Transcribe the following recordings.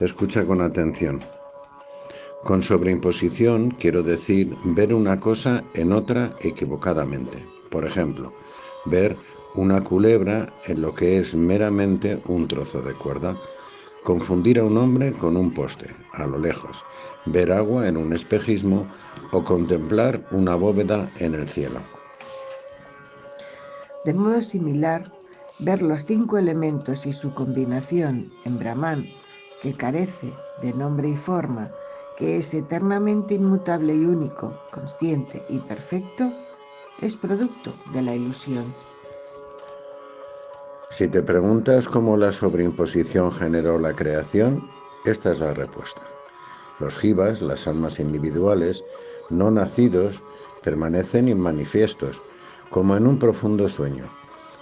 Escucha con atención. Con sobreimposición quiero decir ver una cosa en otra equivocadamente. Por ejemplo, ver una culebra en lo que es meramente un trozo de cuerda. Confundir a un hombre con un poste, a lo lejos. Ver agua en un espejismo o contemplar una bóveda en el cielo. De modo similar, ver los cinco elementos y su combinación en Brahman, que carece de nombre y forma, que es eternamente inmutable y único, consciente y perfecto, es producto de la ilusión. Si te preguntas cómo la sobreimposición generó la creación, esta es la respuesta. Los jivas, las almas individuales, no nacidos, permanecen inmanifiestos, como en un profundo sueño.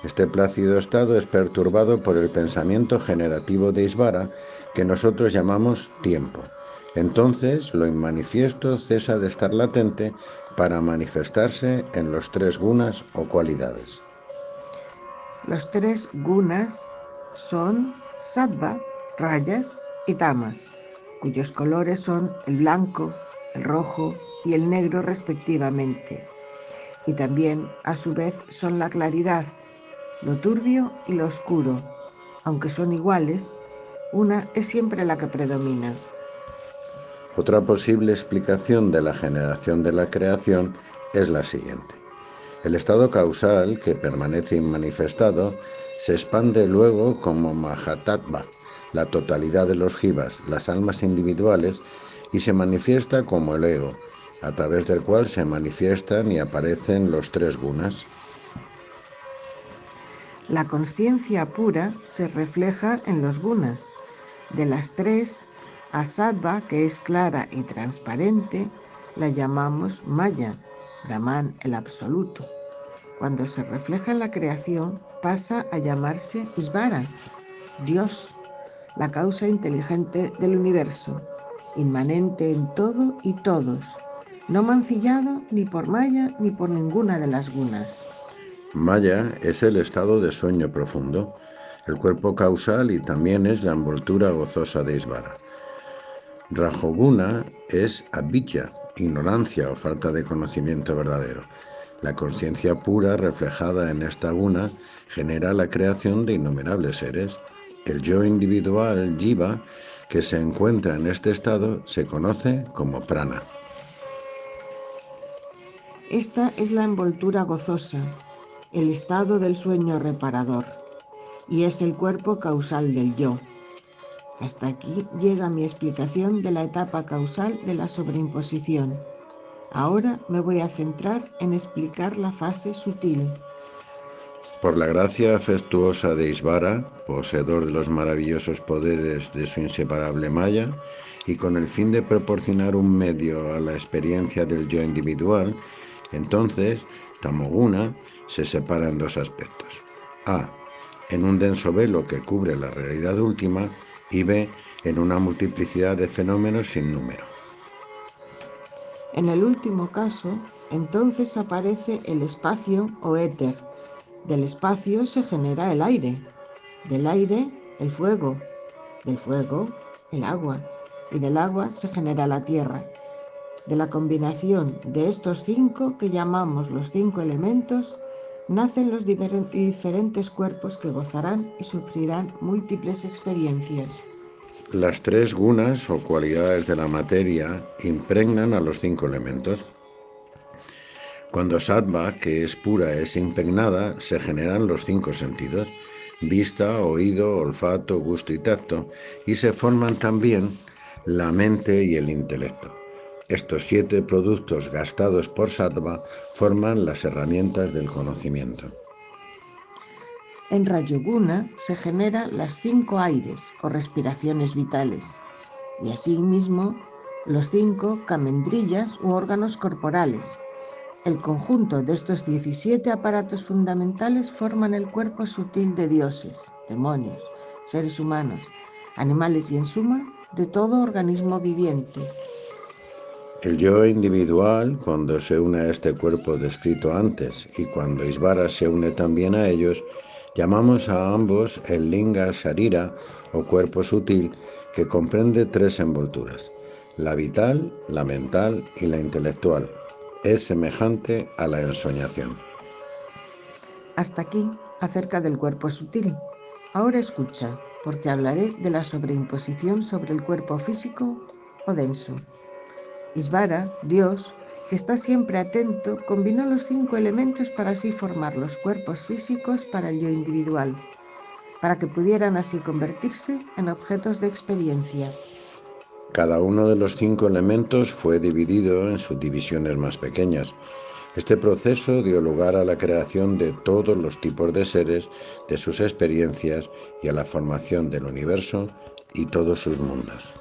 Este plácido estado es perturbado por el pensamiento generativo de Isvara, que nosotros llamamos tiempo entonces lo inmanifiesto cesa de estar latente para manifestarse en los tres gunas o cualidades. Los tres gunas son sattva, rayas y tamas, cuyos colores son el blanco, el rojo y el negro respectivamente. Y también, a su vez, son la claridad, lo turbio y lo oscuro. Aunque son iguales, una es siempre la que predomina. Otra posible explicación de la generación de la creación es la siguiente. El estado causal, que permanece inmanifestado, se expande luego como Mahatattva, la totalidad de los jivas, las almas individuales, y se manifiesta como el ego, a través del cual se manifiestan y aparecen los tres gunas. La conciencia pura se refleja en los gunas. De las tres, a sattva, que es clara y transparente, la llamamos Maya, Brahman el absoluto. Cuando se refleja en la creación, pasa a llamarse Isvara, Dios, la causa inteligente del universo, inmanente en todo y todos, no mancillado ni por Maya ni por ninguna de las gunas. Maya es el estado de sueño profundo, el cuerpo causal y también es la envoltura gozosa de Isvara. Rajoguna es avidya, ignorancia o falta de conocimiento verdadero. La conciencia pura reflejada en esta guna genera la creación de innumerables seres. El yo individual, jiva, que se encuentra en este estado, se conoce como prana. Esta es la envoltura gozosa, el estado del sueño reparador, y es el cuerpo causal del yo. Hasta aquí llega mi explicación de la etapa causal de la sobreimposición. Ahora me voy a centrar en explicar la fase sutil. Por la gracia afectuosa de Isvara, poseedor de los maravillosos poderes de su inseparable Maya, y con el fin de proporcionar un medio a la experiencia del yo individual, entonces Tamoguna se separa en dos aspectos. A. En un denso velo que cubre la realidad última y B en una multiplicidad de fenómenos sin número. En el último caso, entonces aparece el espacio o éter. Del espacio se genera el aire, del aire el fuego, del fuego el agua y del agua se genera la tierra. De la combinación de estos cinco que llamamos los cinco elementos, nacen los diferentes cuerpos que gozarán y sufrirán múltiples experiencias. Las tres gunas o cualidades de la materia impregnan a los cinco elementos. Cuando sattva, que es pura, es impregnada, se generan los cinco sentidos, vista, oído, olfato, gusto y tacto, y se forman también la mente y el intelecto. Estos siete productos gastados por sattva forman las herramientas del conocimiento. En Rayoguna se generan las cinco aires o respiraciones vitales y asimismo los cinco camendrillas u órganos corporales. El conjunto de estos 17 aparatos fundamentales forman el cuerpo sutil de dioses, demonios, seres humanos, animales y en suma de todo organismo viviente. El yo individual, cuando se une a este cuerpo descrito antes y cuando Isvara se une también a ellos, llamamos a ambos el linga sarira o cuerpo sutil que comprende tres envolturas, la vital, la mental y la intelectual. Es semejante a la ensoñación. Hasta aquí acerca del cuerpo sutil. Ahora escucha, porque hablaré de la sobreimposición sobre el cuerpo físico o denso. Isvara, Dios, que está siempre atento, combinó los cinco elementos para así formar los cuerpos físicos para el yo individual, para que pudieran así convertirse en objetos de experiencia. Cada uno de los cinco elementos fue dividido en subdivisiones más pequeñas. Este proceso dio lugar a la creación de todos los tipos de seres, de sus experiencias y a la formación del universo y todos sus mundos.